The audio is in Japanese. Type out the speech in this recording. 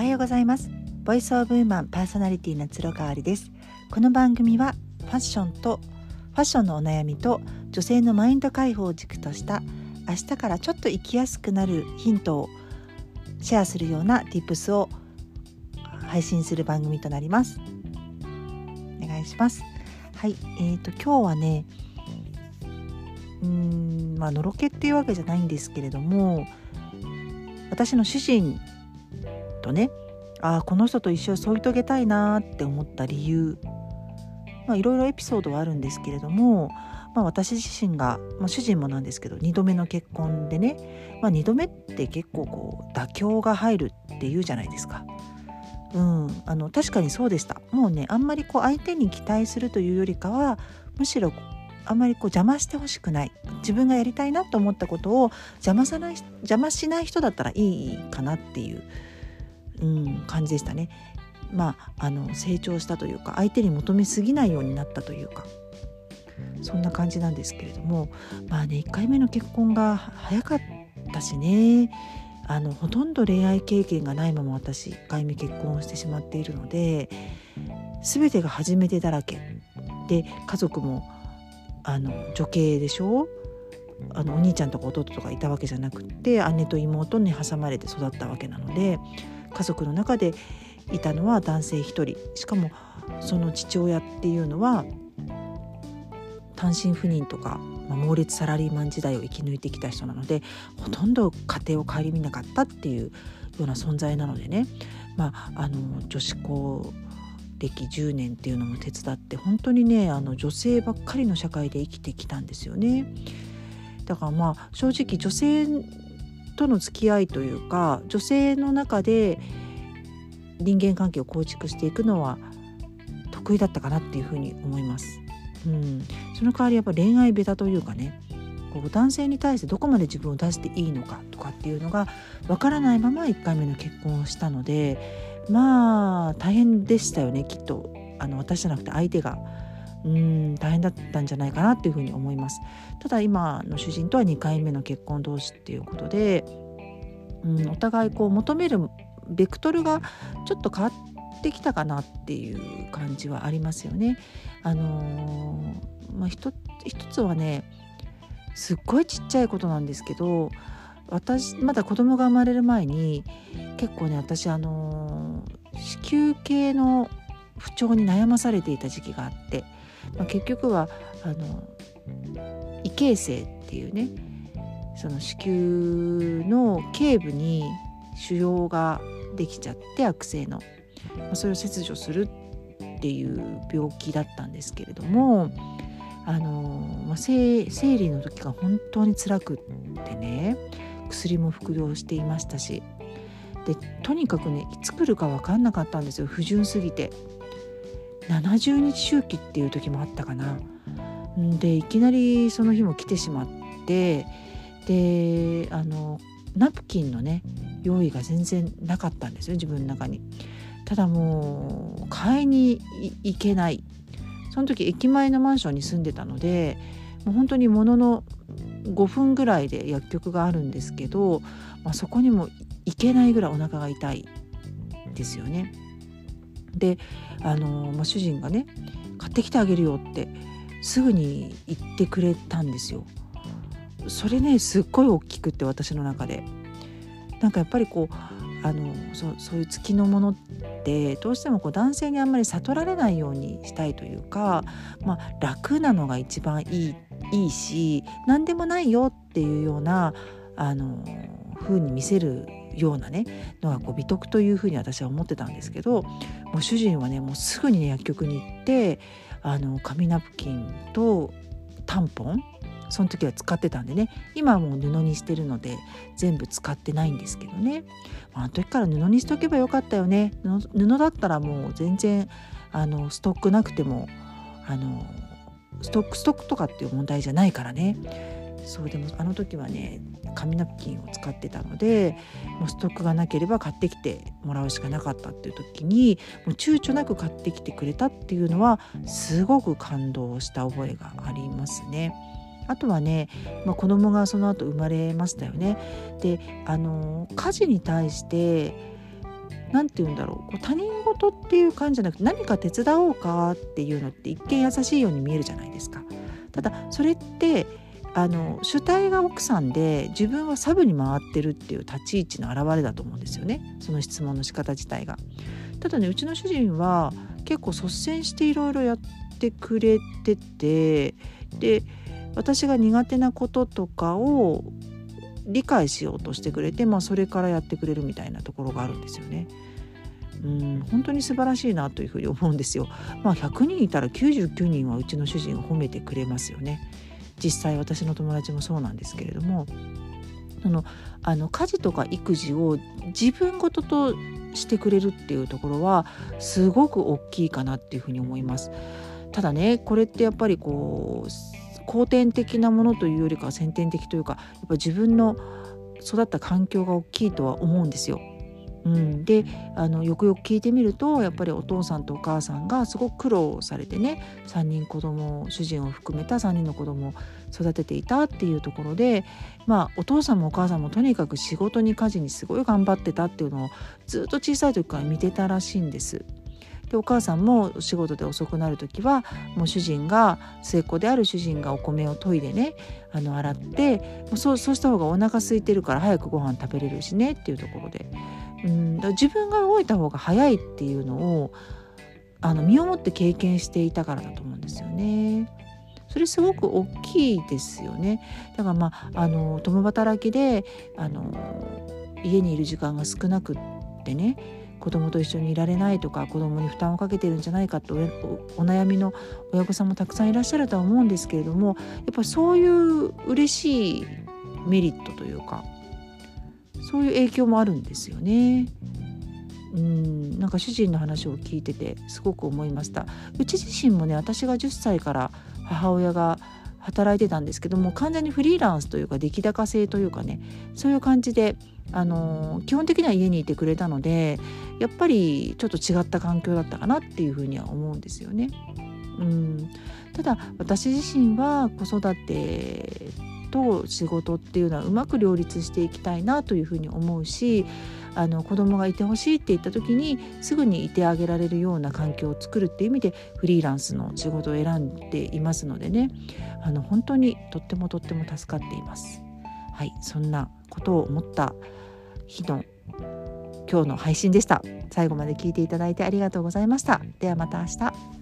おはようございます。ボイスオブウーマンパーソナリティの鶴川りです。この番組はファッションとファッションのお悩みと女性のマインド解放を軸とした明日からちょっと生きやすくなるヒントをシェアするような tips を配信する番組となります。お願いします。はいえーと今日はねうーんまあのろけっていうわけじゃないんですけれども私の主人とねああこの人と一生添い遂げたいなって思った理由。いろいろエピソードはあるんですけれども、まあ、私自身が、まあ、主人もなんですけど2度目の結婚でね、まあ、2度目って結構こう妥協が入るっていうじゃないですか。うん、あの確かにそうでした。もうねあんまりこう相手に期待するというよりかはむしろあんまりこう邪魔してほしくない。自分がやりたいなと思ったことを邪魔さない邪魔しない人だったらいいかなっていう、うん、感じでしたね。まあ、あの成長したというか相手に求めすぎないようになったというかそんな感じなんですけれどもまあね1回目の結婚が早かったしね。あのほとんど恋愛経験がないまま私1回目結婚をしてしまっているので全てが初めてだらけ。で家族もあの女系でしょ？あのお兄ちゃんとか弟とかいたわけじゃなくて姉と妹に挟まれて育ったわけなので家族の中でいたのは男性一人しかもその父親っていうのは単身赴任とか、まあ、猛烈サラリーマン時代を生き抜いてきた人なのでほとんど家庭を顧みなかったっていうような存在なのでね、まあ、あの女子校歴10年っていうのも手伝って本当にねあの女性ばっかりの社会で生きてきたんですよね。だからまあ正直女性との付き合いというか女性の中で人間関係を構築していくのは得意だったかなっていうふうに思います。うん、その代わりやっぱ恋愛ベタというかねこう男性に対してどこまで自分を出していいのかとかっていうのがわからないまま1回目の結婚をしたのでまあ大変でしたよねきっとあの私じゃなくて相手が。うん大変だったんじゃないかなっていうふうに思いますただ今の主人とは2回目の結婚同士っていうことで、うん、お互いこう求めるベクトルがちょっと変わってきたかなっていう感じはありますよね。あのー、まあ、一つはねすっごいちっちゃいことなんですけど私まだ子供が生まれる前に結構ね私あのー、子宮系の不調に悩まされていた時期があって、まあ、結局はあの異形成っていうねその子宮の頸部に腫瘍ができちゃって悪性の、まあ、それを切除するっていう病気だったんですけれどもあの、まあ、生理の時が本当に辛くってね薬も服用していましたしでとにかくねいつ来るか分かんなかったんですよ。不純すぎて。70日周期っていう時もあったかなでいきなりその日も来てしまってであのナプキンのね用意が全然なかったんですよ自分の中に。ただもう買いに行けないその時駅前のマンションに住んでたのでもう本当にものの5分ぐらいで薬局があるんですけど、まあ、そこにも行けないぐらいお腹が痛いですよね。であの、まあ、主人がね買ってきてあげるよってすぐに言ってくれたんですよ。それねすっごい大きくって私の中で。なんかやっぱりこうあのそそういう月のものってどうしてもこう男性にあんまり悟られないようにしたいというか、まあ、楽なのが一番いいいいし何でもないよっていうようなあの風に見せるようなねのがこう美徳というふうに私は思ってたんですけどもう主人はねもうすぐに、ね、薬局に行ってあの紙ナプキンとタンポンその時は使ってたんでね今はもう布にしてるので全部使ってないんですけどね、あの時から布にしとけばよかったよね。布だったらもう全然あのストックなくてもあのストックストックとかっていう問題じゃないからね。そうでもあの時はね紙ナプキンを使ってたのでもうストックがなければ買ってきてもらうしかなかったっていう時にもう躊躇なく買ってきてくれたっていうのはすごく感動した覚えがありますね。あとはね、まあ、子供がその後生まれましたよね。であの家事に対して何て言うんだろうこう他人事っていう感じじゃなくて何か手伝おうかっていうのって一見優しいように見えるじゃないですか。ただそれってあの主体が奥さんで自分はサブに回ってるっていう立ち位置の表れだと思うんですよねその質問の仕方自体が。ただねうちの主人は結構率先していろいろやってくれててで私が苦手なこととかを理解しようとしてくれて、まあ、それからやってくれるみたいなところがあるんですよね。うん本当に素晴らしいなというふうに思うんですよ。まあ、100人いたら99人はうちの主人を褒めてくれますよね。実際私の友達もそうなんですけれどもそのあの家事とか育児を自分ごととしてくれるっていうところはすごく大きいかなっていうふうに思います。ただねこれってやっぱりこう後天的なものというよりかは先天的というかやっぱ自分の育った環境が大きいとは思うんですよ。うん、であのよくよく聞いてみるとやっぱりお父さんとお母さんがすごく苦労されてね3人子供主人を含めた3人の子供を育てていたっていうところでまあお父さんもお母さんもとにかく仕事に家事にすごい頑張ってたっていうのをずっと小さい時から見てたらしいんです。でお母さんも仕事で遅くなる時はもう主人が末っ子である主人がお米を研いでねあの洗ってそうそうした方がお腹空いてるから早くご飯食べれるしねっていうところでうん自分が動いた方が早いっていうのをあの身をもって経験していたからだと思うんですよね。それすごく大きいですよね。だからまああの共働きであの家にいる時間が少なくってね子供と一緒にいられないとか子供に負担をかけてるんじゃないかとお悩みの親御さんもたくさんいらっしゃるとは思うんですけれどもやっぱそういう嬉しいメリットというかそういう影響もあるんですよね。うんなんか主人の話を聞いててすごく思いましたうち自身もね私が10歳から母親が働いてたんですけども完全にフリーランスというか出来高制というかねそういう感じで、あの、基本的には家にいてくれたのでやっぱりちょっと違った環境だったかなっていうふうには思うんですよね。うんただ私自身は子育てと仕事っていうのはうまく両立していきたいなというふうに思うしあの子供がいてほしいって言った時にすぐにいてあげられるような環境を作るっていう意味でフリーランスの仕事を選んでいますのでねあの本当にとってもとっても助かっています。はい、そんなことを思った日の今日の配信でした。最後まで聞いていただいてありがとうございました。ではまた明日。